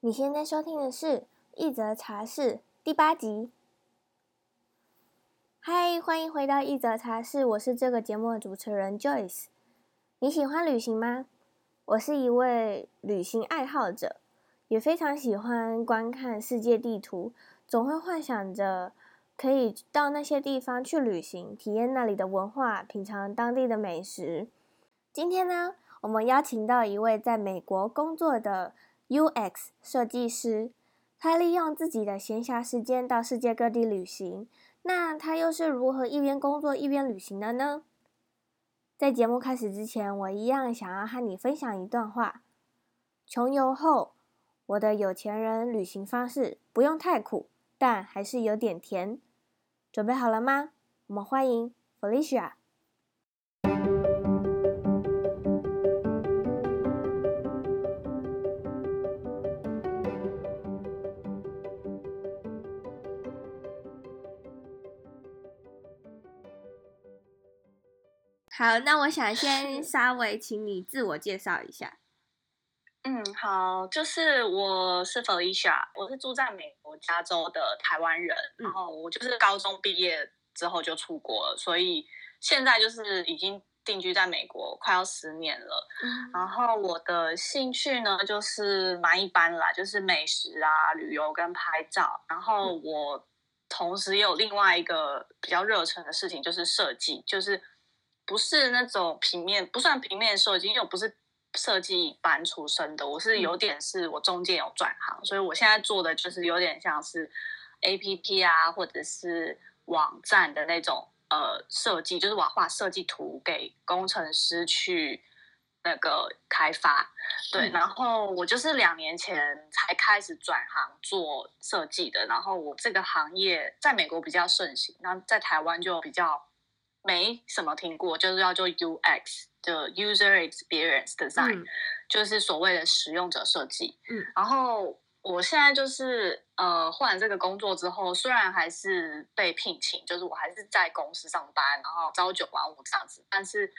你现在收听的是《一则茶室》第八集。嗨，欢迎回到《一则茶室》，我是这个节目的主持人 Joyce。你喜欢旅行吗？我是一位旅行爱好者，也非常喜欢观看世界地图，总会幻想着可以到那些地方去旅行，体验那里的文化，品尝当地的美食。今天呢，我们邀请到一位在美国工作的 UX 设计师，他利用自己的闲暇时间到世界各地旅行。那他又是如何一边工作一边旅行的呢？在节目开始之前，我一样想要和你分享一段话：穷游后，我的有钱人旅行方式不用太苦，但还是有点甜。准备好了吗？我们欢迎 Felicia。好，那我想先稍微请你自我介绍一下。嗯，好，就是我是 Felicia，我是住在美国加州的台湾人，嗯，然后我就是高中毕业之后就出国了，所以现在就是已经定居在美国快要十年了。嗯，然后我的兴趣呢，就是蛮一般啦，就是美食啊、旅游跟拍照。然后我同时也有另外一个比较热忱的事情，就是设计，就是。不是那种平面，不算平面设计，因为我不是设计班出身的，我是有点是我中间有转行，所以我现在做的就是有点像是 APP 啊，或者是网站的那种呃设计，就是我画设计图给工程师去那个开发。对，然后我就是两年前才开始转行做设计的，然后我这个行业在美国比较盛行，然后在台湾就比较。没什么听过，就是叫做 UX 的 User Experience Design，、嗯、就是所谓的使用者设计。嗯，然后我现在就是呃换了这个工作之后，虽然还是被聘请，就是我还是在公司上班，然后朝九晚五这样子，但是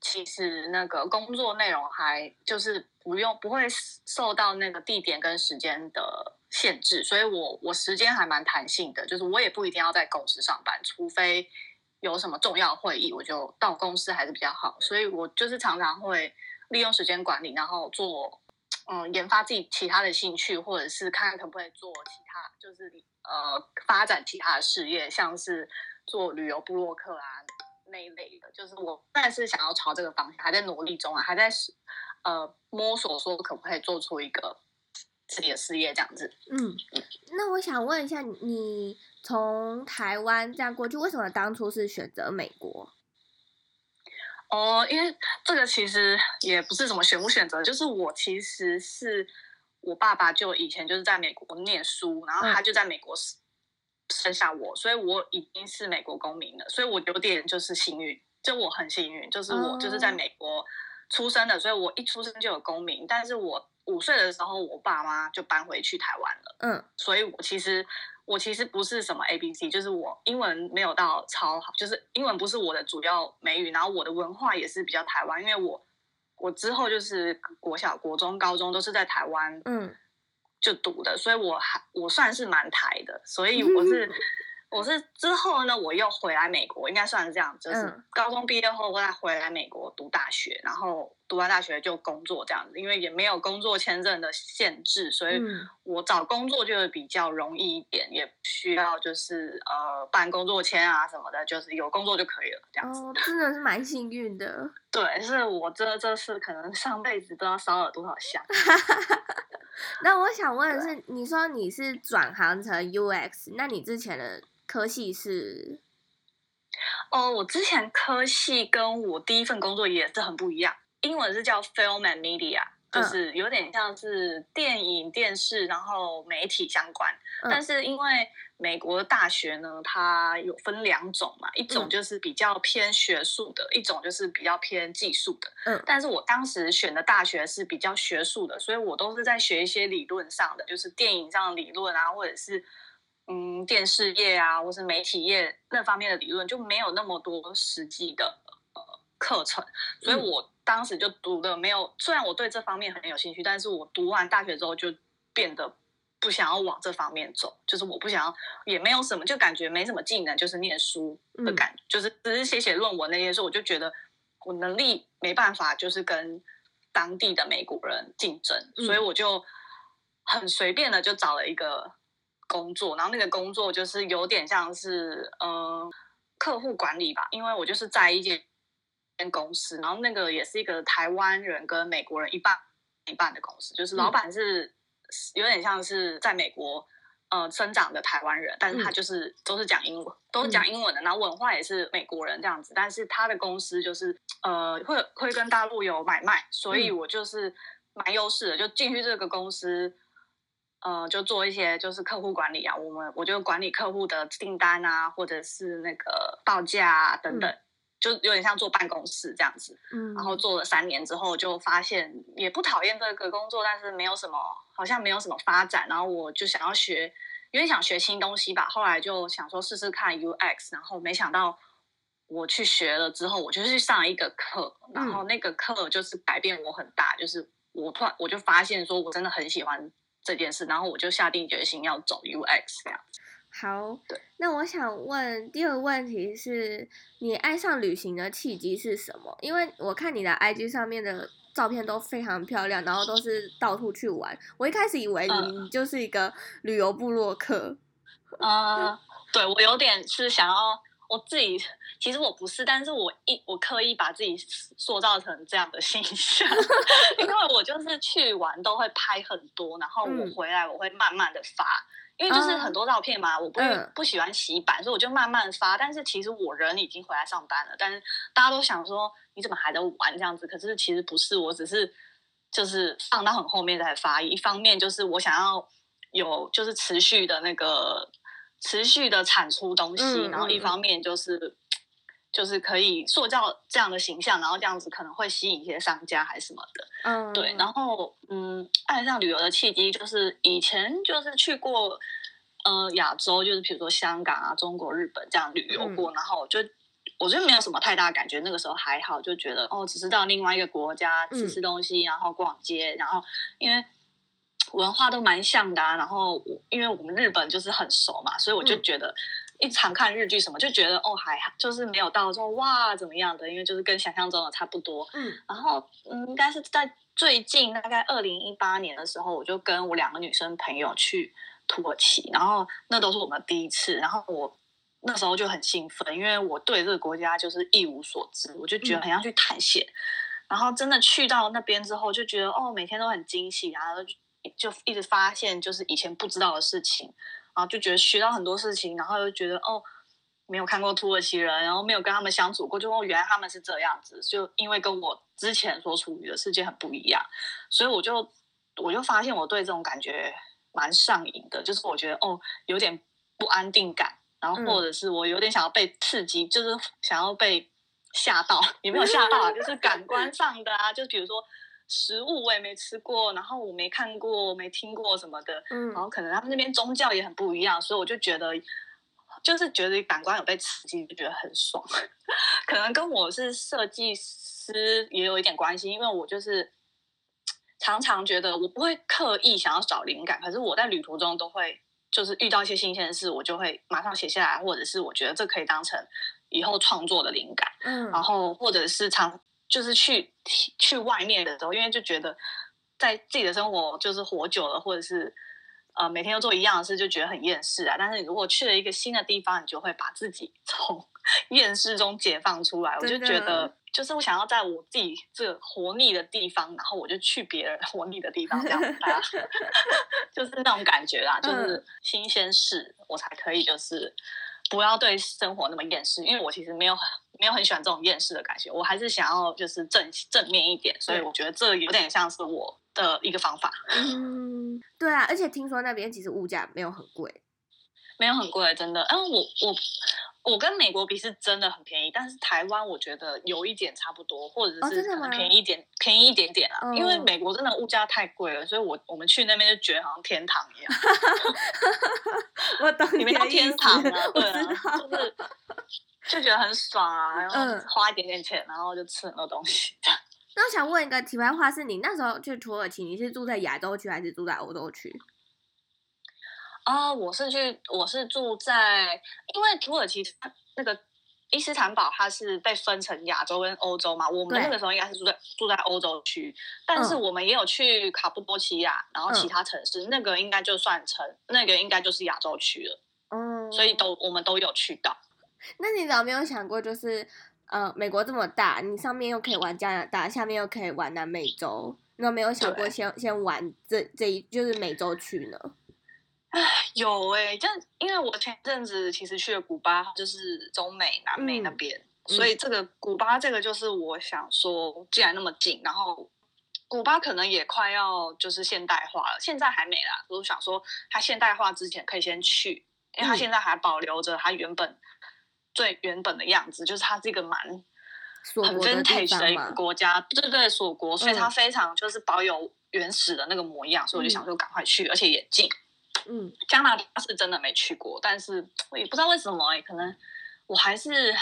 其实那个工作内容还就是不用不会受到那个地点跟时间的限制，所以我我时间还蛮弹性的，就是我也不一定要在公司上班，除非。有什么重要会议，我就到公司还是比较好，所以我就是常常会利用时间管理，然后做嗯研发自己其他的兴趣，或者是看看可不可以做其他，就是呃发展其他的事业，像是做旅游部落客啊那一类的，就是我但是想要朝这个方向，还在努力中啊，还在呃摸索说可不可以做出一个自己的事业这样子。嗯，那我想问一下你。从台湾这样过去，为什么当初是选择美国？哦，因为这个其实也不是什么选不选择，就是我其实是我爸爸就以前就是在美国念书，然后他就在美国生下我，所以我已经是美国公民了，所以我有点就是幸运，就我很幸运，就是我就是在美国出生的，所以我一出生就有公民，但是我五岁的时候，我爸妈就搬回去台湾了，嗯，所以我其实。我其实不是什么 A B C，就是我英文没有到超好，就是英文不是我的主要美语，然后我的文化也是比较台湾，因为我我之后就是国小、国中、高中都是在台湾，嗯，就读的，所以我还我算是蛮台的，所以我是。我是之后呢，我又回来美国，应该算是这样，就是高中毕业后我再回来美国读大学，然后读完大学就工作这样子，因为也没有工作签证的限制，所以我找工作就会比较容易一点，也不需要就是呃办工作签啊什么的，就是有工作就可以了这样子。哦，真的是蛮幸运的。对，是我这这次可能上辈子不知道烧了多少香。那我想问的是，你说你是转行成 UX，那你之前的？科系是，哦，我之前科系跟我第一份工作也是很不一样。英文是叫 Film and Media，就是有点像是电影、电视，然后媒体相关。嗯、但是因为美国的大学呢，它有分两种嘛，一种就是比较偏学术的，嗯、一种就是比较偏技术的。嗯，但是我当时选的大学是比较学术的，所以我都是在学一些理论上的，就是电影上的理论啊，或者是。嗯，电视业啊，或是媒体业那方面的理论就没有那么多实际的呃课程，所以我当时就读的没有。虽然我对这方面很有兴趣，但是我读完大学之后就变得不想要往这方面走，就是我不想要，也没有什么，就感觉没什么技能，就是念书的感觉，嗯、就是只是写写论文那些事，我就觉得我能力没办法，就是跟当地的美国人竞争，嗯、所以我就很随便的就找了一个工作，然后那个工作就是有点像是呃客户管理吧，因为我就是在一间公司，然后那个也是一个台湾人跟美国人一半一半的公司，就是老板是有点像是在美国呃生长的台湾人，但是他就是都是讲英文，都是讲英文的，然后文化也是美国人这样子，但是他的公司就是呃会会跟大陆有买卖，所以我就是蛮优势的，就进去这个公司，呃就做一些就是客户管理啊，我们我就管理客户的订单啊，或者是那个报价啊等等。就有点像坐办公室这样子，嗯，然后做了三年之后，就发现也不讨厌这个工作，但是没有什么，好像没有什么发展。然后我就想要学，有点想学新东西吧。后来就想说试试看 UX，然后没想到我去学了之后，我就去上一个课，然后那个课就是改变我很大，就是我突然我就发现说我真的很喜欢这件事，然后我就下定决心要走 UX 这样子。好，那我想问第二个问题是，你爱上旅行的契机是什么？因为我看你的 IG 上面的照片都非常漂亮，然后都是到处去玩。我一开始以为你就是一个旅游部落客。呃，对，我有点是想要我自己，其实我不是，但是我一我刻意把自己塑造成这样的形象，因为我就是去玩都会拍很多，然后我回来我会慢慢的发。因为就是很多照片嘛，uh, 我不不喜欢洗版，uh, 所以我就慢慢发。但是其实我人已经回来上班了，但是大家都想说你怎么还在玩这样子？可是其实不是，我只是就是放到很后面再发。一方面就是我想要有就是持续的那个持续的产出东西，嗯、然后一方面就是。嗯就是可以塑造这样的形象，然后这样子可能会吸引一些商家还是什么的，嗯，对。然后，嗯，爱上旅游的契机就是以前就是去过，呃，亚洲，就是比如说香港啊、中国、日本这样旅游过，嗯、然后我就我觉得没有什么太大感觉，那个时候还好，就觉得哦，只是到另外一个国家吃吃东西，嗯、然后逛街，然后因为文化都蛮像的啊，然后因为我们日本就是很熟嘛，所以我就觉得。嗯一常看日剧什么，就觉得哦还好，就是没有到说哇怎么样的，因为就是跟想象中的差不多。嗯，然后嗯，应该是在最近大概二零一八年的时候，我就跟我两个女生朋友去土耳其，然后那都是我们第一次。然后我那时候就很兴奋，因为我对这个国家就是一无所知，我就觉得很想去探险。嗯、然后真的去到那边之后，就觉得哦每天都很惊喜，然后就一直发现就是以前不知道的事情。然后就觉得学到很多事情，然后又觉得哦，没有看过土耳其人，然后没有跟他们相处过，就哦，原来他们是这样子，就因为跟我之前所处于的世界很不一样，所以我就我就发现我对这种感觉蛮上瘾的，就是我觉得哦，有点不安定感，然后或者是我有点想要被刺激，嗯、就是想要被吓到，也没有吓到，就是感官上的啊，就比如说。食物我也没吃过，然后我没看过、没听过什么的，嗯，然后可能他们那边宗教也很不一样，所以我就觉得，就是觉得感官有被刺激，就觉得很爽。可能跟我是设计师也有一点关系，因为我就是常常觉得我不会刻意想要找灵感，可是我在旅途中都会，就是遇到一些新鲜的事，我就会马上写下来，或者是我觉得这可以当成以后创作的灵感，嗯，然后或者是常。就是去去外面的时候，因为就觉得在自己的生活就是活久了，或者是呃每天都做一样的事，就觉得很厌世啊。但是你如果去了一个新的地方，你就会把自己 从厌世中解放出来。我就觉得，就是我想要在我自己这个活腻的地方，然后我就去别人活腻的地方，这样子 就是那种感觉啦，就是新鲜事，我才可以就是。不要对生活那么厌世，因为我其实没有很没有很喜欢这种厌世的感觉，我还是想要就是正正面一点，所以我觉得这有点像是我的一个方法。嗯，对啊，而且听说那边其实物价没有很贵，没有很贵，真的。嗯，我我。我跟美国比是真的很便宜，但是台湾我觉得有一点差不多，或者是可能便宜一点，哦、便宜一点点啊。哦、因为美国真的物价太贵了，所以我我们去那边就觉得好像天堂一样。我懂你，你们叫天堂啊，对啊，就是就觉得很爽啊，然后花一点点钱，然后就吃很多东西这样。那我想问一个题外话，是你那时候去土耳其，你是住在亚洲区还是住在欧洲区？啊、呃，我是去，我是住在，因为土耳其那个伊斯坦堡，它是被分成亚洲跟欧洲嘛。我们那个时候应该是住在住在欧洲区，但是我们也有去卡布多奇亚，然后其他城市，嗯、那个应该就算成，那个应该就是亚洲区了。嗯，所以都我们都有去到。那你有没有想过，就是呃，美国这么大，你上面又可以玩加拿大，下面又可以玩南美洲，那没有想过先先玩这这一就是美洲区呢？唉，有哎、欸，就因为我前阵子其实去了古巴，就是中美、南美那边，嗯、所以这个古巴这个就是我想说，既然那么近，然后古巴可能也快要就是现代化了，现在还没啦。我想说，它现代化之前可以先去，因为它现在还保留着它原本最原本的样子，就是它是一个蛮很 vintage 的一个国家，对对，锁国，所以它非常就是保有原始的那个模样，嗯、所以我就想说赶快去，而且也近。嗯，加拿大是真的没去过，但是我也不知道为什么哎、欸，可能我还是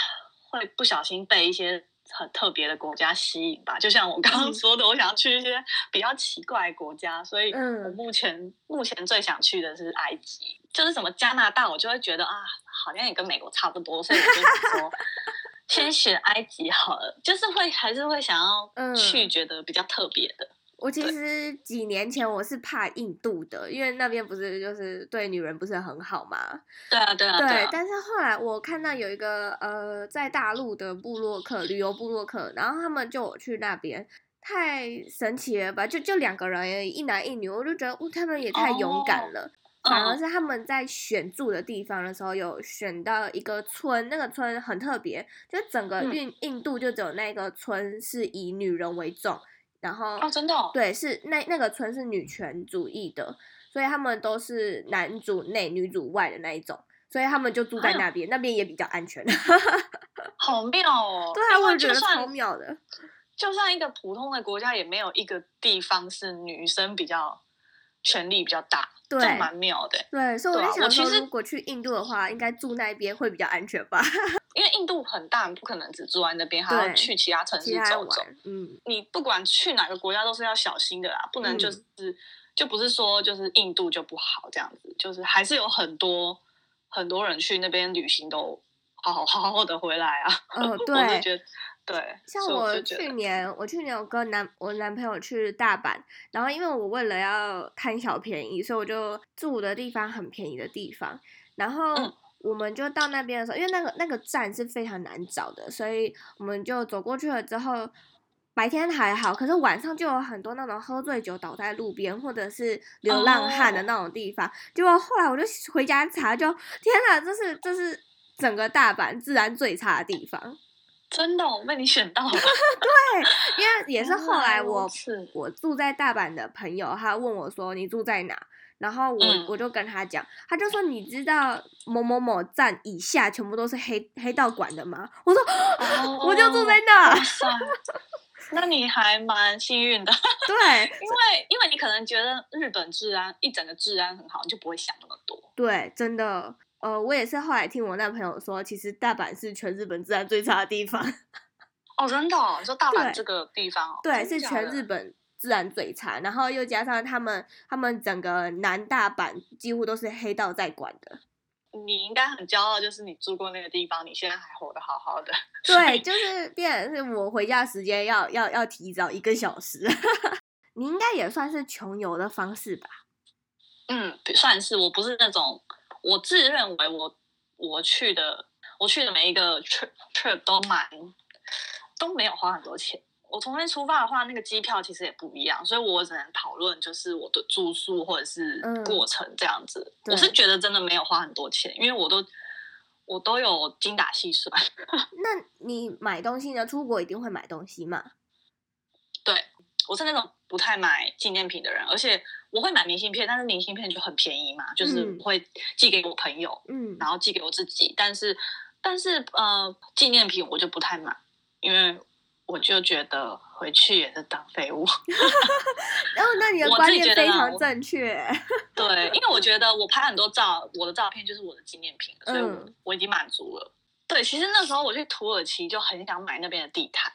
会不小心被一些很特别的国家吸引吧。就像我刚刚说的，嗯、我想要去一些比较奇怪的国家，所以我目前、嗯、目前最想去的是埃及。就是什么加拿大，我就会觉得啊，好像也跟美国差不多，所以我就说 先选埃及好了。就是会还是会想要去，觉得比较特别的。我其实几年前我是怕印度的，因为那边不是就是对女人不是很好嘛。对啊，对啊，对。对啊，但是后来我看到有一个呃，在大陆的部落客旅游部落客，然后他们就我去那边，太神奇了吧？就就两个人，一男一女，我就觉得，哦，他们也太勇敢了。Oh, 反而是他们在选住的地方的时候，有选到一个村，那个村很特别，就整个印印度就只有那个村是以女人为重。然后哦，真的哦，对，是那那个村是女权主义的，所以他们都是男主内女主外的那一种，所以他们就住在那边，哎、那边也比较安全。好妙哦！对啊，我也觉得超妙的。就算一个普通的国家，也没有一个地方是女生比较权力比较大，对，蛮妙的。对，所以我在想说，如果去印度的话，应该住那边会比较安全吧。因为印度很大，你不可能只住在那边，还要去其他城市走走。嗯，你不管去哪个国家都是要小心的啦，不能就是、嗯、就不是说就是印度就不好这样子，就是还是有很多很多人去那边旅行都好好好好的回来啊。嗯、哦，对，我觉得对。像我去年，我去年我跟男我男朋友去大阪，然后因为我为了要贪小便宜，所以我就住的地方很便宜的地方，然后。嗯我们就到那边的时候，因为那个那个站是非常难找的，所以我们就走过去了。之后白天还好，可是晚上就有很多那种喝醉酒倒在路边，或者是流浪汉的那种地方。结果、oh. 后来我就回家查就，就天哪，这是这是整个大阪治安最差的地方。真的，我被你选到了。对，因为也是后来我我住在大阪的朋友，他问我说：“你住在哪？”然后我、嗯、我就跟他讲，他就说，你知道某某某站以下全部都是黑黑道管的吗？我说，哦、我就住在那。那你还蛮幸运的。对，因为因为你可能觉得日本治安一整个治安很好，你就不会想那么多。对，真的。呃，我也是后来听我那朋友说，其实大阪是全日本治安最差的地方。哦，真的、哦？你说大阪这个地方、哦？对，是全日本。治安最差，然后又加上他们，他们整个南大阪几乎都是黑道在管的。你应该很骄傲，就是你住过那个地方，你现在还活得好好的。对，就 是变成是我回家时间要要要提早一个小时。你应该也算是穷游的方式吧？嗯，算是。我不是那种，我自认为我我去的我去的每一个 trip trip 都蛮都没有花很多钱。我从那边出发的话，那个机票其实也不一样，所以我只能讨论就是我的住宿或者是过程这样子。嗯、我是觉得真的没有花很多钱，因为我都我都有精打细算。那你买东西呢？出国一定会买东西吗？对，我是那种不太买纪念品的人，而且我会买明信片，但是明信片就很便宜嘛，就是会寄给我朋友，嗯，然后寄给我自己。但是但是呃，纪念品我就不太买，因为。我就觉得回去也是当废物，然 后那你的观念非常正确。对，因为我觉得我拍很多照，我的照片就是我的纪念品，所以我我已经满足了。嗯、对，其实那时候我去土耳其就很想买那边的地毯，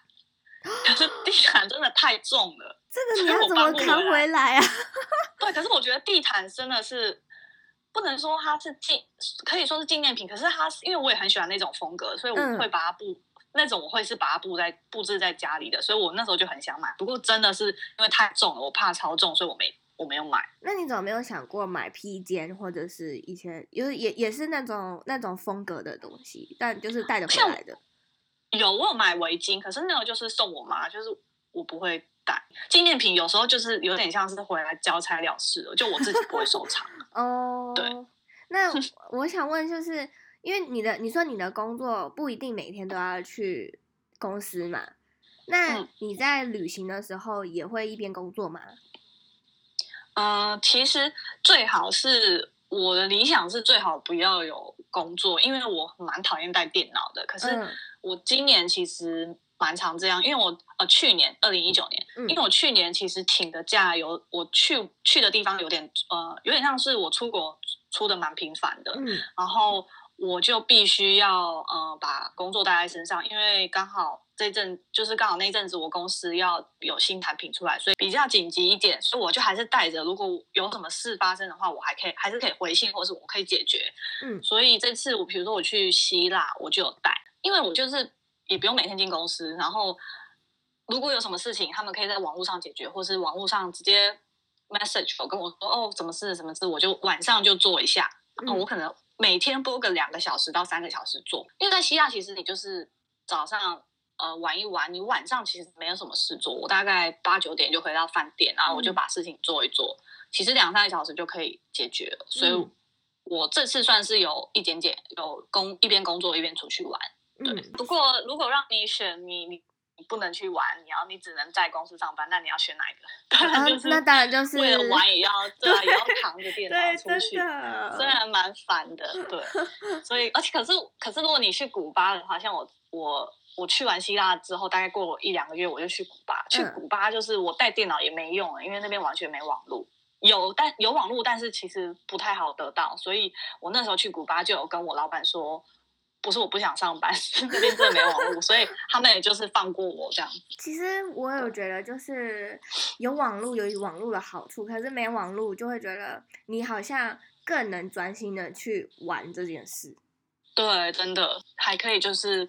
可是地毯真的太重了，这个你要怎么扛回来啊？对，可是我觉得地毯真的是不能说它是纪，可以说是纪念品。可是它是因为我也很喜欢那种风格，所以我会把它布、嗯、那种，我会是把它布在布置在家里的。所以我那时候就很想买，不过真的是因为太重了，我怕超重，所以我没我没有买。那你怎么没有想过买披肩或者是一些，就是也也是那种那种风格的东西，但就是带得回来的。有，我有买围巾，可是那个就是送我妈，就是我不会戴。纪念品有时候就是有点像是回来交差了事了，就我自己不会收藏。哦，对。那 我想问，就是因为你的你说你的工作不一定每天都要去公司嘛？那你在旅行的时候也会一边工作吗？嗯、呃，其实最好是我的理想是最好不要有工作，因为我蛮讨厌带电脑的。可是。嗯我今年其实蛮常这样，因为我呃去年二零一九年，嗯，因为我去年其实请的假有我去去的地方有点呃有点像是我出国出的蛮频繁的，嗯，然后我就必须要呃把工作带在身上，因为刚好这阵就是刚好那阵子我公司要有新产品出来，所以比较紧急一点，所以我就还是带着，如果有什么事发生的话，我还可以还是可以回信，或是我可以解决，嗯，所以这次我比如说我去希腊，我就有带。因为我就是也不用每天进公司，然后如果有什么事情，他们可以在网络上解决，或是网络上直接 message 我跟我说哦，什么事什么事，我就晚上就做一下。然后我可能每天播个两个小时到三个小时做，因为在希腊其实你就是早上呃玩一玩，你晚上其实没有什么事做。我大概八九点就回到饭店，然后我就把事情做一做，其实两三个小时就可以解决了。所以我这次算是有一点点有工一边工作一边出去玩。对，不过如果让你选，你你你不能去玩，你要你只能在公司上班，那你要选哪一个？当然就是，那当然就是为了玩也要对啊，也要扛着电脑出去，虽然蛮烦的，对。所以，而且可是可是，如果你去古巴的话，像我我我去完希腊之后，大概过一两个月，我就去古巴。去古巴就是我带电脑也没用了，因为那边完全没网络。有但有网络，但是其实不太好得到。所以我那时候去古巴就有跟我老板说。不是我不想上班，是 那边真的没网络，所以他们也就是放过我这样。其实我有觉得，就是有网络有网络的好处，可是没网络就会觉得你好像更能专心的去玩这件事。对，真的还可以，就是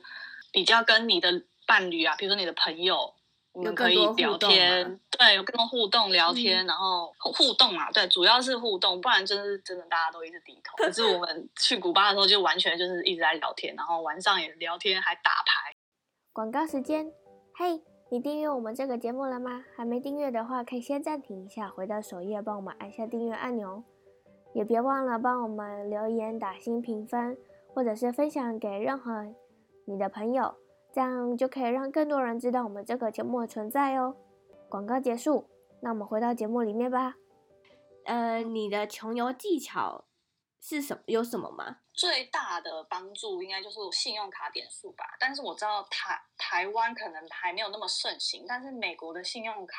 比较跟你的伴侣啊，比如说你的朋友。你们可以聊天，对，有更多互动聊天，嗯、然后互动啊，对，主要是互动，不然真的是真的大家都一直低头。可是我 们去古巴的时候，就完全就是一直在聊天，然后晚上也聊天，还打牌。广告时间，嘿，你订阅我们这个节目了吗？还没订阅的话，可以先暂停一下，回到首页帮我们按下订阅按钮，也别忘了帮我们留言、打星评分，或者是分享给任何你的朋友。这样就可以让更多人知道我们这个节目的存在哦。广告结束，那我们回到节目里面吧。呃，你的穷游技巧是什么？有什么吗？最大的帮助应该就是信用卡点数吧。但是我知道台台湾可能还没有那么盛行，但是美国的信用卡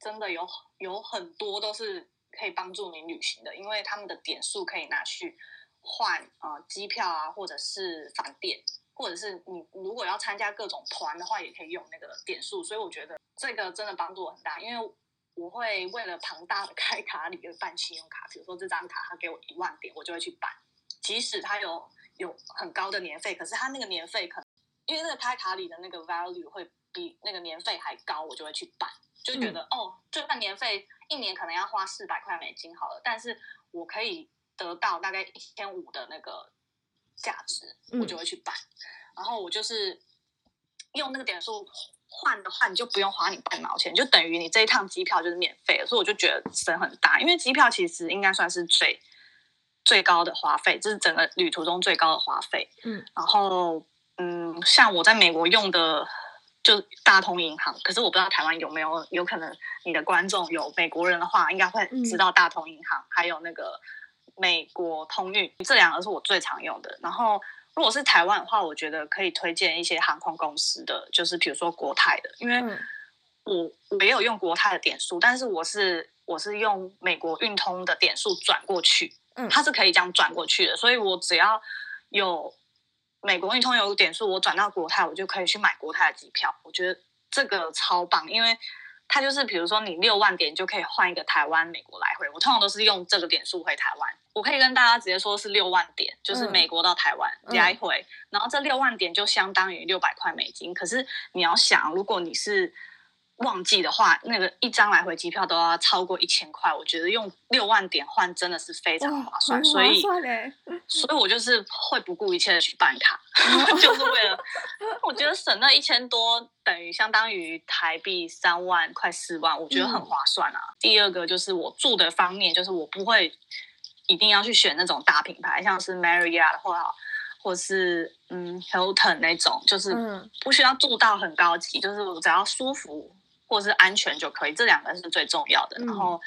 真的有有很多都是可以帮助你旅行的，因为他们的点数可以拿去换呃机票啊，或者是饭店。或者是你如果要参加各种团的话，也可以用那个点数，所以我觉得这个真的帮助我很大。因为我会为了庞大的 开卡礼而办信用卡，比如说这张卡他给我一万点，我就会去办，即使他有有很高的年费，可是他那个年费可能因为那个开卡里的那个 value 会比那个年费还高，我就会去办，就觉得、嗯、哦，就算年费一年可能要花四百块美金好了，但是我可以得到大概一千五的那个。价值，我就会去办，嗯、然后我就是用那个点数换的话，你就不用花你半毛钱，就等于你这一趟机票就是免费的，所以我就觉得省很大。因为机票其实应该算是最最高的花费，这是整个旅途中最高的花费。嗯，然后嗯，像我在美国用的就大通银行，可是我不知道台湾有没有，有可能你的观众有美国人的话，应该会知道大通银行，嗯、还有那个。美国通运这两个是我最常用的。然后，如果是台湾的话，我觉得可以推荐一些航空公司的，就是比如说国泰的，因为我没有用国泰的点数，但是我是我是用美国运通的点数转过去，嗯，它是可以这样转过去的，所以我只要有美国运通有点数，我转到国泰，我就可以去买国泰的机票。我觉得这个超棒，因为它就是比如说你六万点就可以换一个台湾、美国来回。我通常都是用这个点数回台湾。我可以跟大家直接说是六万点，就是美国到台湾来回，嗯、然后这六万点就相当于六百块美金。可是你要想，如果你是旺季的话，那个一张来回机票都要超过一千块。我觉得用六万点换真的是非常划算，所以，所以我就是会不顾一切的去办卡，就是为了，我觉得省那一千多等于相当于台币三万快四万，我觉得很划算啊。嗯、第二个就是我住的方面，就是我不会一定要去选那种大品牌，像是 Marriott 或者或是嗯 Hilton 那种，就是不需要住到很高级，就是我只要舒服。或是安全就可以，这两个是最重要的。然后，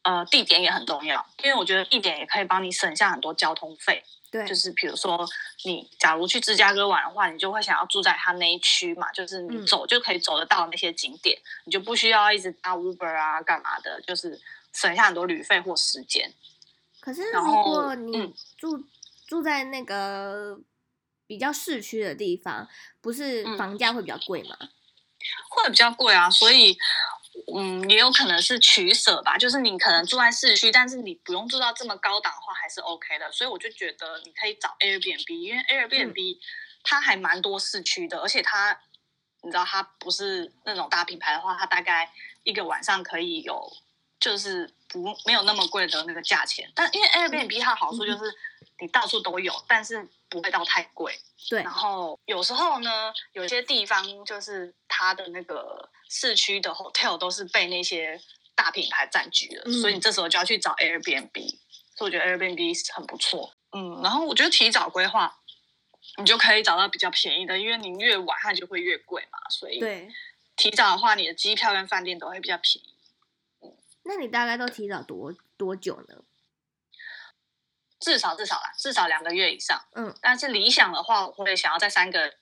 嗯、呃，地点也很重要，因为我觉得地点也可以帮你省下很多交通费。对，就是比如说你假如去芝加哥玩的话，你就会想要住在它那一区嘛，就是你走就可以走得到那些景点，嗯、你就不需要一直搭 Uber 啊干嘛的，就是省下很多旅费或时间。可是如果你住、嗯、住在那个比较市区的地方，不是房价会比较贵吗？嗯会比较贵啊，所以，嗯，也有可能是取舍吧。就是你可能住在市区，但是你不用住到这么高档的话，还是 OK 的。所以我就觉得你可以找 Airbnb，因为 Airbnb 它还蛮多市区的，而且它，你知道它不是那种大品牌的话，它大概一个晚上可以有，就是不没有那么贵的那个价钱。但因为 Airbnb 它的好处就是你到处都有，但是不会到太贵。对，然后有时候呢，有些地方就是它的那个市区的 hotel 都是被那些大品牌占据了，嗯、所以你这时候就要去找 Airbnb。所以我觉得 Airbnb 很不错。嗯，然后我觉得提早规划，你就可以找到比较便宜的，因为你越晚它就会越贵嘛。所以对，提早的话，你的机票跟饭店都会比较便宜。嗯，那你大概都提早多多久呢？至少至少啦，至少两个月以上。嗯，但是理想的话，我会想要在三个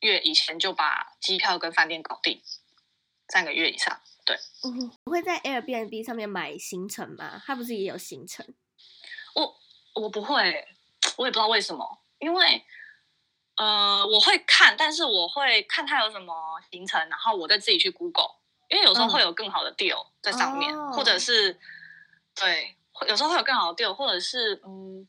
月以前就把机票跟饭店搞定。三个月以上，对。嗯，我会在 Airbnb 上面买行程吗？它不是也有行程？我我不会，我也不知道为什么。因为呃，我会看，但是我会看它有什么行程，然后我再自己去 Google，因为有时候会有更好的 deal 在上面，嗯、或者是对。有时候会有更好的 deal，或者是嗯，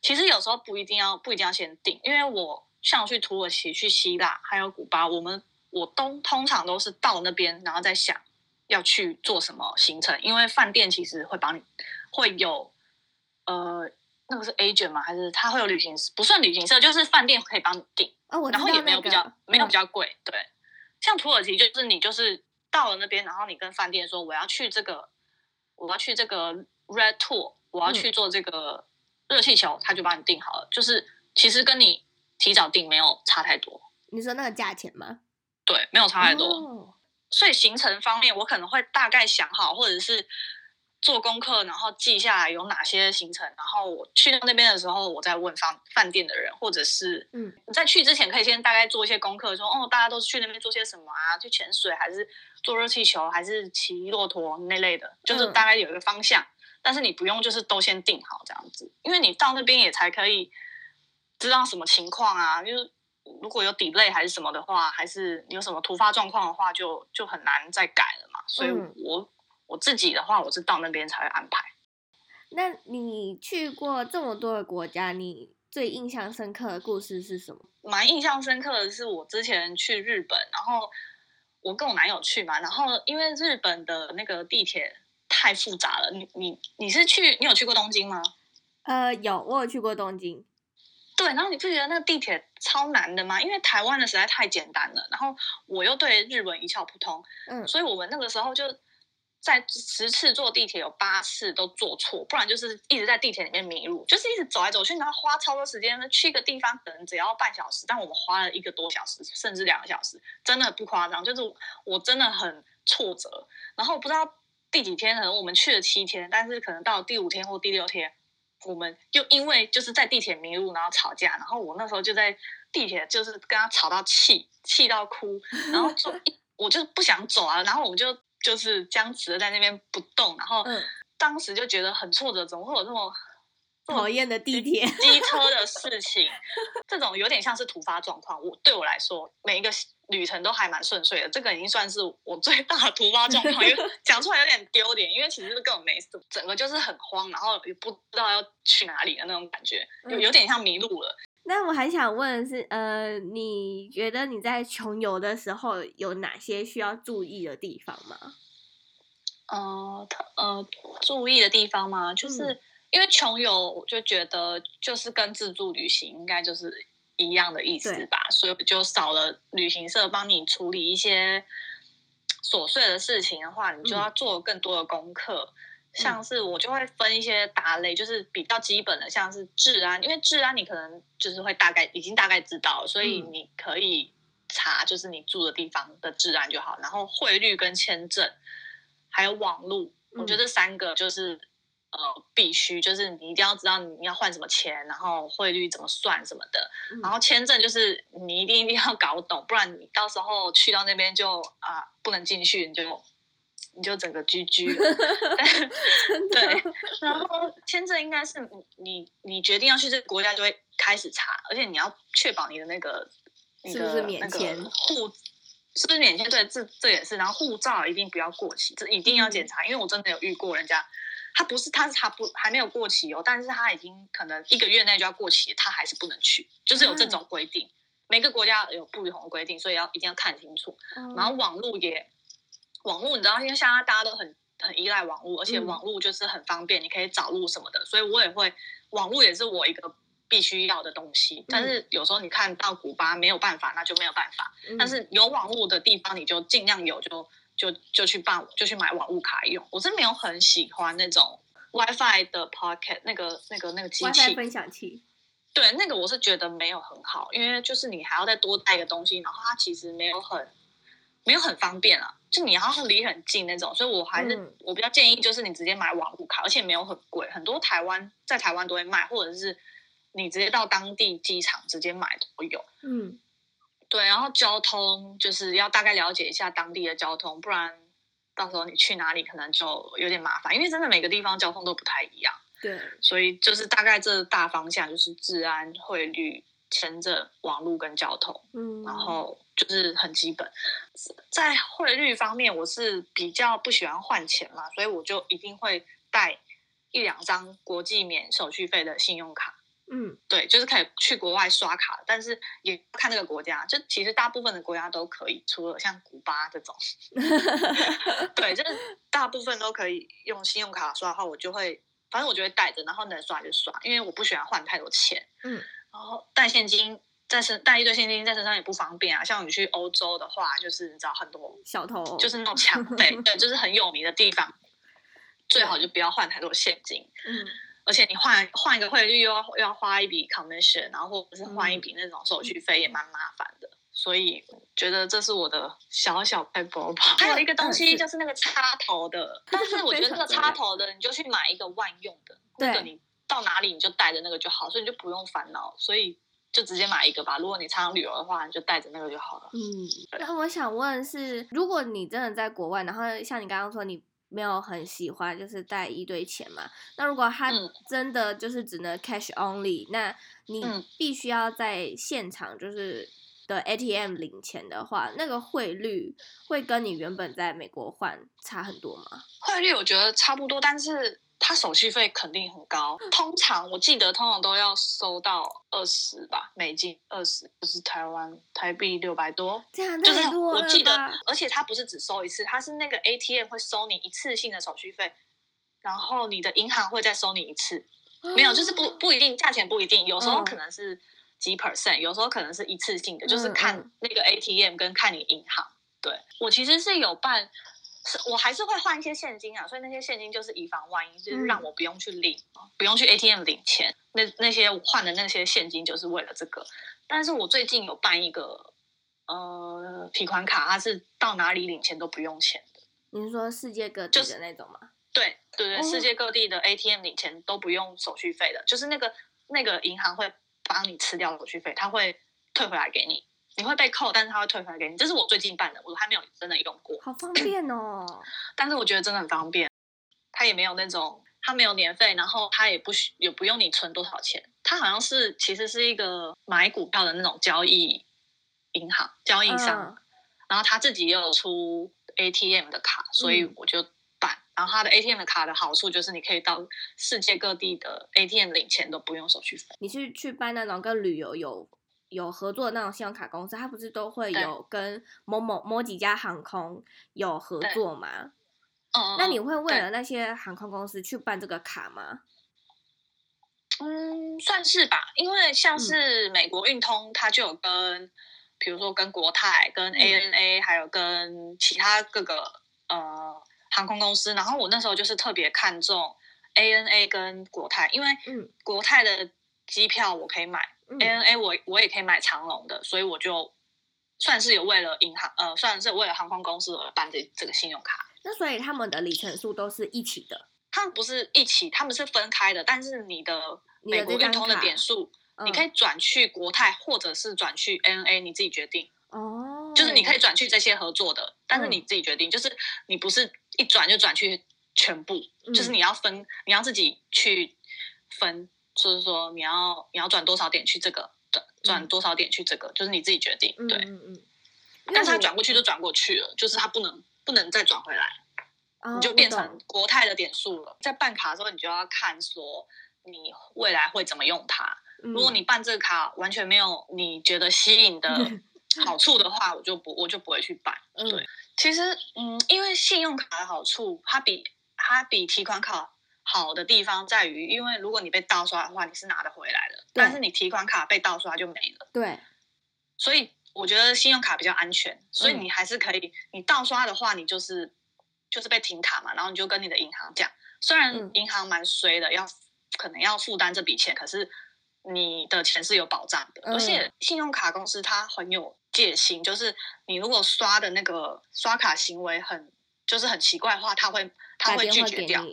其实有时候不一定要不一定要先订，因为我像去土耳其、去希腊还有古巴，我们我都通常都是到那边，然后再想要去做什么行程，因为饭店其实会帮你会有呃那个是 agent 吗？还是他会有旅行社？不算旅行社，就是饭店可以帮你订，哦我那个、然后也没有比较没有比较贵，对。像土耳其就是你就是到了那边，然后你跟饭店说我要去这个，我要去这个。Red Tour，我要去做这个热气球，嗯、他就帮你订好了。就是其实跟你提早订没有差太多。你说那个价钱吗？对，没有差太多。哦、所以行程方面，我可能会大概想好，或者是做功课，然后记下来有哪些行程。然后我去到那边的时候，我再问饭饭店的人，或者是嗯，在去之前可以先大概做一些功课，说哦，大家都是去那边做些什么啊？去潜水还是坐热气球，还是骑骆驼那类的？就是大概有一个方向。嗯但是你不用，就是都先定好这样子，因为你到那边也才可以知道什么情况啊。就是如果有 delay 还是什么的话，还是有什么突发状况的话，就就很难再改了嘛。所以我，我、嗯、我自己的话，我是到那边才会安排。那你去过这么多的国家，你最印象深刻的故事是什么？蛮印象深刻的是我之前去日本，然后我跟我男友去嘛，然后因为日本的那个地铁。太复杂了，你你你是去你有去过东京吗？呃，有，我有去过东京。对，然后你不觉得那个地铁超难的吗？因为台湾的实在太简单了，然后我又对日文一窍不通，嗯，所以我们那个时候就在十次坐地铁有八次都坐错，不然就是一直在地铁里面迷路，就是一直走来走去，然后花超多时间，去一个地方可能只要半小时，但我们花了一个多小时，甚至两个小时，真的不夸张，就是我真的很挫折，然后我不知道。第几天可能我们去了七天，但是可能到第五天或第六天，我们就因为就是在地铁迷路，然后吵架，然后我那时候就在地铁就是跟他吵到气，气到哭，然后就我就不想走啊，然后我们就就是僵持在那边不动，然后当时就觉得很挫折，怎么会有这么讨厌的地铁、机 车的事情，这种有点像是突发状况。我对我来说，每一个旅程都还蛮顺遂的。这个已经算是我最大的突发状况，因为 讲出来有点丢脸，因为其实根本没事，整个就是很慌，然后也不知道要去哪里的那种感觉，有有点像迷路了。那我还想问的是，呃，你觉得你在穷游的时候有哪些需要注意的地方吗？呃，呃，注意的地方吗？就是、嗯、因为穷游，我就觉得就是跟自助旅行应该就是一样的意思吧，所以就少了旅行社帮你处理一些琐碎的事情的话，你就要做更多的功课。嗯像是我就会分一些大类，就是比较基本的，像是治安，因为治安你可能就是会大概已经大概知道，所以你可以查，就是你住的地方的治安就好。然后汇率跟签证，还有网络，我觉得这三个就是呃必须，就是你一定要知道你要换什么钱，然后汇率怎么算什么的。然后签证就是你一定一定要搞懂，不然你到时候去到那边就啊不能进去，你就。你就整个 GG 了，对，然后签证应该是你你你决定要去这个国家就会开始查，而且你要确保你的那个你的是不是免签护是不是免签？对，这这也是，然后护照一定不要过期，这一定要检查，因为我真的有遇过人家，他不是他是他不还没有过期哦，但是他已经可能一个月内就要过期，他还是不能去，就是有这种规定，每个国家有不同的规定，所以要一定要看清楚，然后网络也。网络你知道，因为现在大家都很很依赖网络，而且网络就是很方便，你可以找路什么的，所以我也会网络也是我一个必须要的东西。但是有时候你看到古巴没有办法，那就没有办法。但是有网络的地方，你就尽量有，就就就去办，就去买网物卡用。我是没有很喜欢那种 WiFi 的 Pocket 那个那个那个机器 WiFi 分享器。对，那个我是觉得没有很好，因为就是你还要再多带一个东西，然后它其实没有很。没有很方便啊，就你要离很近那种，所以我还是、嗯、我比较建议，就是你直接买网路卡，而且没有很贵，很多台湾在台湾都会卖，或者是你直接到当地机场直接买都有。嗯，对，然后交通就是要大概了解一下当地的交通，不然到时候你去哪里可能就有点麻烦，因为真的每个地方交通都不太一样。对，所以就是大概这大方向就是治安、汇率。签证、网络跟交通，嗯，然后就是很基本。在汇率方面，我是比较不喜欢换钱嘛，所以我就一定会带一两张国际免手续费的信用卡。嗯，对，就是可以去国外刷卡，但是也看那个国家。就其实大部分的国家都可以，除了像古巴这种。对，就是大部分都可以用信用卡刷的话，我就会，反正我就会带着，然后能刷就刷，因为我不喜欢换太多钱。嗯。然后带现金在身，带一堆现金在身上也不方便啊。像你去欧洲的话，就是你知道很多小偷，就是那种抢匪，对，就是很有名的地方，最好就不要换太多现金。嗯，而且你换换一个汇率又要又要花一笔 commission，然后或者是换一笔那种手续费也蛮麻烦的。嗯、所以觉得这是我的小小撇步吧。还有一个东西就是那个插头的，但是我觉得那个插头的你就去买一个万用的，或者你。到哪里你就带着那个就好，所以你就不用烦恼，所以就直接买一个吧。如果你常常旅游的话，你就带着那个就好了。嗯，那对我想问是，如果你真的在国外，然后像你刚刚说你没有很喜欢就是带一堆钱嘛，那如果他真的就是只能 cash only，嗯，那你必须要在现场就是的 ATM 领钱的话，那个汇率会跟你原本在美国换差很多吗？汇率我觉得差不多，但是。他手续费肯定很高，通常我记得通常都要收到二十吧，美金二十，就是台湾台币六百多，这样就是我记得，而且他不是只收一次，他是那个 ATM 会收你一次性的手续费，然后你的银行会再收你一次，没有，就是不不一定，价钱不一定，有时候可能是几 percent，有时候可能是一次性的，就是看那个 ATM 跟看你银行。对，我其实是有办。是我还是会换一些现金啊，所以那些现金就是以防万一，就是让我不用去领，嗯、不用去 ATM 领钱。那那些换的那些现金就是为了这个。但是我最近有办一个呃提款卡，它是到哪里领钱都不用钱的。你是说世界各地的那种吗？对对对，世界各地的 ATM 领钱都不用手续费的，就是那个那个银行会帮你吃掉手续费，他会退回来给你。你会被扣，但是他会退回来给你。这是我最近办的，我还没有真的用过。好方便哦！但是我觉得真的很方便，它也没有那种它没有年费，然后它也不需也不用你存多少钱，它好像是其实是一个买股票的那种交易银行交易商，嗯、然后他自己也有出 ATM 的卡，所以我就办。嗯、然后他的 ATM 的卡的好处就是你可以到世界各地的 ATM 领钱都不用手续费。你是去办那种跟旅游有有合作的那种信用卡公司，它不是都会有跟某某某几家航空有合作吗？哦，那你会为了那些航空公司去办这个卡吗？嗯，算是吧，因为像是美国运通，它就有跟，比如说跟国泰、跟 ANA，还有跟其他各个呃航空公司。然后我那时候就是特别看重 ANA 跟国泰，因为国泰的机票我可以买，ANA 我我也可以买长龙的，所以我就算是有为了银行呃，算是为了航空公司而办这这个信用卡。那所以他们的里程数都是一起的？他们不是一起，他们是分开的。但是你的美国运通的点数，你，你可以转去国泰，或者是转去 ANA，你自己决定。哦，就是你可以转去这些合作的，但是你自己决定，嗯、就是你不是一转就转去全部，嗯、就是你要分，你要自己去分，就是说你要你要转多少点去这个，转转多少点去这个，嗯、就是你自己决定。对，嗯嗯。但是他转过去就转过去了，就是他不能。不能再转回来，哦、你就变成国泰的点数了。在办卡的时候，你就要看说你未来会怎么用它。嗯、如果你办这个卡完全没有你觉得吸引的 好处的话，我就不我就不会去办。嗯、对，其实嗯，因为信用卡的好处，它比它比提款卡好的地方在于，因为如果你被盗刷的话，你是拿得回来的。但是你提款卡被盗刷就没了。对，所以。我觉得信用卡比较安全，所以你还是可以。嗯、你盗刷的话，你就是就是被停卡嘛，然后你就跟你的银行讲。虽然银行蛮衰的，要可能要负担这笔钱，可是你的钱是有保障的。嗯、而且信用卡公司它很有戒心，就是你如果刷的那个刷卡行为很就是很奇怪的话，他会他会拒绝掉，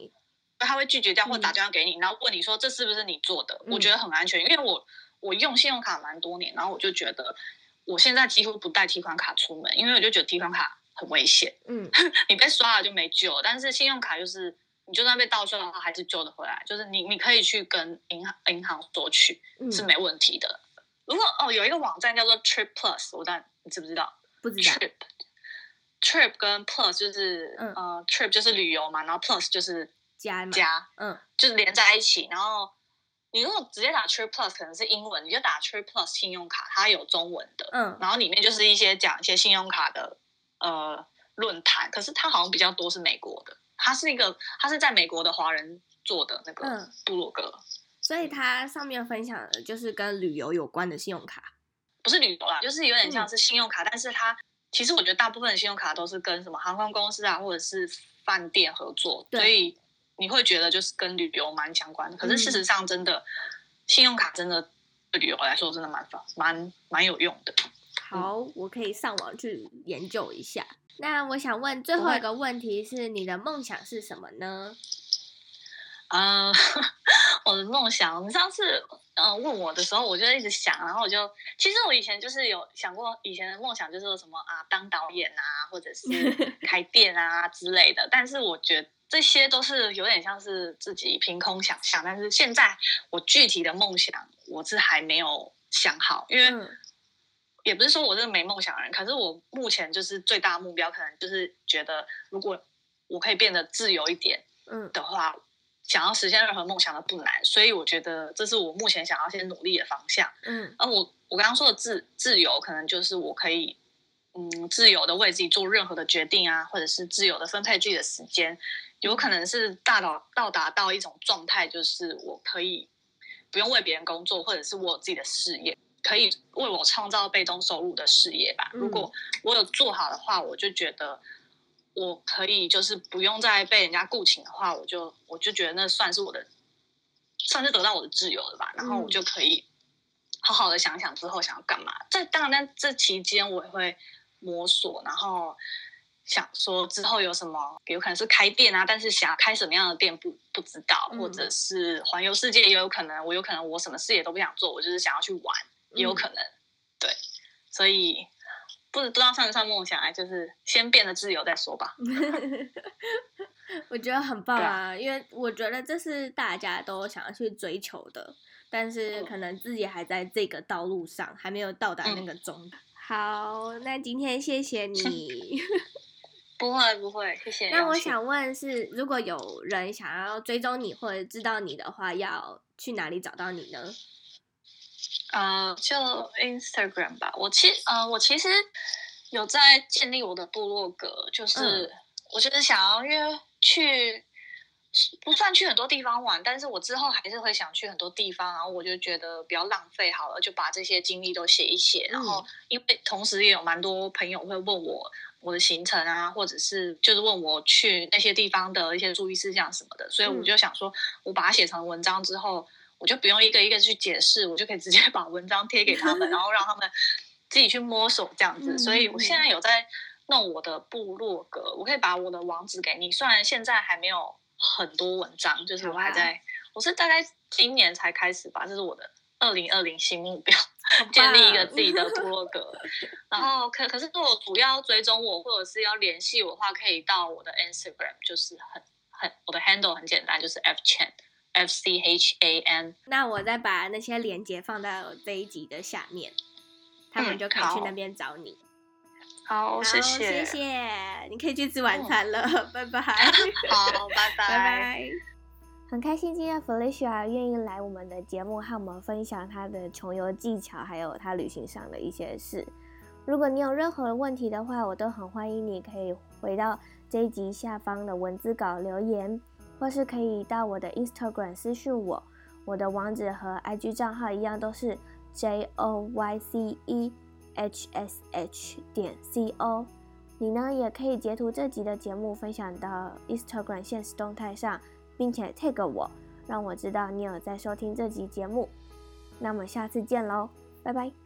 他会拒绝掉或打电话给你，嗯、然后问你说这是不是你做的？嗯、我觉得很安全，因为我我用信用卡蛮多年，然后我就觉得。我现在几乎不带提款卡出门，因为我就觉得提款卡很危险。嗯，你被刷了就没救了，但是信用卡就是你就算被盗刷的话，还是救得回来。就是你你可以去跟银行银行索取是没问题的。嗯、如果哦有一个网站叫做 Trip Plus，我不知道你知不知道？不知道。Trip Trip 跟 Plus 就是、嗯、呃 Trip 就是旅游嘛，然后 Plus 就是加加，嗯，就是连在一起，然后。你如果直接打 Trip Plus 可能是英文，你就打 Trip Plus 信用卡，它有中文的，嗯，然后里面就是一些讲一些信用卡的呃论坛，可是它好像比较多是美国的，它是一个它是在美国的华人做的那个部落格，所以它上面分享的就是跟旅游有关的信用卡，不是旅游啦，就是有点像是信用卡，嗯、但是它其实我觉得大部分的信用卡都是跟什么航空公司啊或者是饭店合作，所以。你会觉得就是跟旅游蛮相关的，可是事实上真的，嗯、信用卡真的对旅游来说真的蛮蛮蛮有用的。好，嗯、我可以上网去研究一下。那我想问最后一个问题是：你的梦想是什么呢？呃，我的梦想，你上次呃问我的时候，我就一直想，然后我就其实我以前就是有想过，以前的梦想就是说什么啊，当导演啊，或者是 开店啊之类的，但是我觉得。这些都是有点像是自己凭空想象，但是现在我具体的梦想我是还没有想好，因为也不是说我是没梦想的人，可是我目前就是最大的目标，可能就是觉得如果我可以变得自由一点，嗯。的话，嗯、想要实现任何梦想都不难，所以我觉得这是我目前想要先努力的方向，嗯，而我我刚刚说的自自由，可能就是我可以嗯自由的为自己做任何的决定啊，或者是自由的分配自己的时间。有可能是大到到达到一种状态，就是我可以不用为别人工作，或者是我有自己的事业，可以为我创造被动收入的事业吧。如果我有做好的话，我就觉得我可以，就是不用再被人家雇请的话，我就我就觉得那算是我的，算是得到我的自由了吧。然后我就可以好好的想想之后想要干嘛。这当然，这期间我也会摸索，然后。想说之后有什么，有可能是开店啊，但是想开什么样的店不不知道，或者是环游世界也有可能。我有可能我什么事也都不想做，我就是想要去玩，也有可能。对，所以不知不知道算不算梦想啊，就是先变得自由再说吧。我觉得很棒啊，啊因为我觉得这是大家都想要去追求的，但是可能自己还在这个道路上，还没有到达那个终点。嗯、好，那今天谢谢你。不会不会，谢谢。那我想问是，如果有人想要追踪你或者知道你的话，要去哪里找到你呢？呃，就 Instagram 吧。我其呃，我其实有在建立我的部落格，就是、嗯、我就是想要约去，不算去很多地方玩，但是我之后还是会想去很多地方，然后我就觉得比较浪费好了，就把这些经历都写一写。然后因为同时也有蛮多朋友会问我。我的行程啊，或者是就是问我去那些地方的一些注意事项什么的，所以我就想说，我把它写成文章之后，我就不用一个一个去解释，我就可以直接 把文章贴给他们，然后让他们自己去摸索这样子。所以我现在有在弄我的部落格，我可以把我的网址给你。虽然现在还没有很多文章，就是我还在，我是大概今年才开始吧，这是我的。二零二零新目标，建立一个自己的部落格，然后可可是如果主要追踪我或者是要联系我的话，可以到我的 Instagram，就是很很我的 handle 很简单，就是 F Chan F C H A N。那我再把那些链接放在这一集的下面，他们就可以去那边找你。好，好，谢谢，谢谢，你可以去吃晚餐了，嗯、拜拜。好，拜拜，拜拜。很开心今天 Felicia 愿意来我们的节目，和我们分享她的穷游技巧，还有她旅行上的一些事。如果你有任何问题的话，我都很欢迎你可以回到这一集下方的文字稿留言，或是可以到我的 Instagram 私讯我。我的网址和 IG 账号一样，都是 J O Y C E H S H 点 C O。你呢，也可以截图这集的节目分享到 Instagram 现实动态上。并且 tag 我，让我知道你有在收听这集节目。那么下次见喽，拜拜。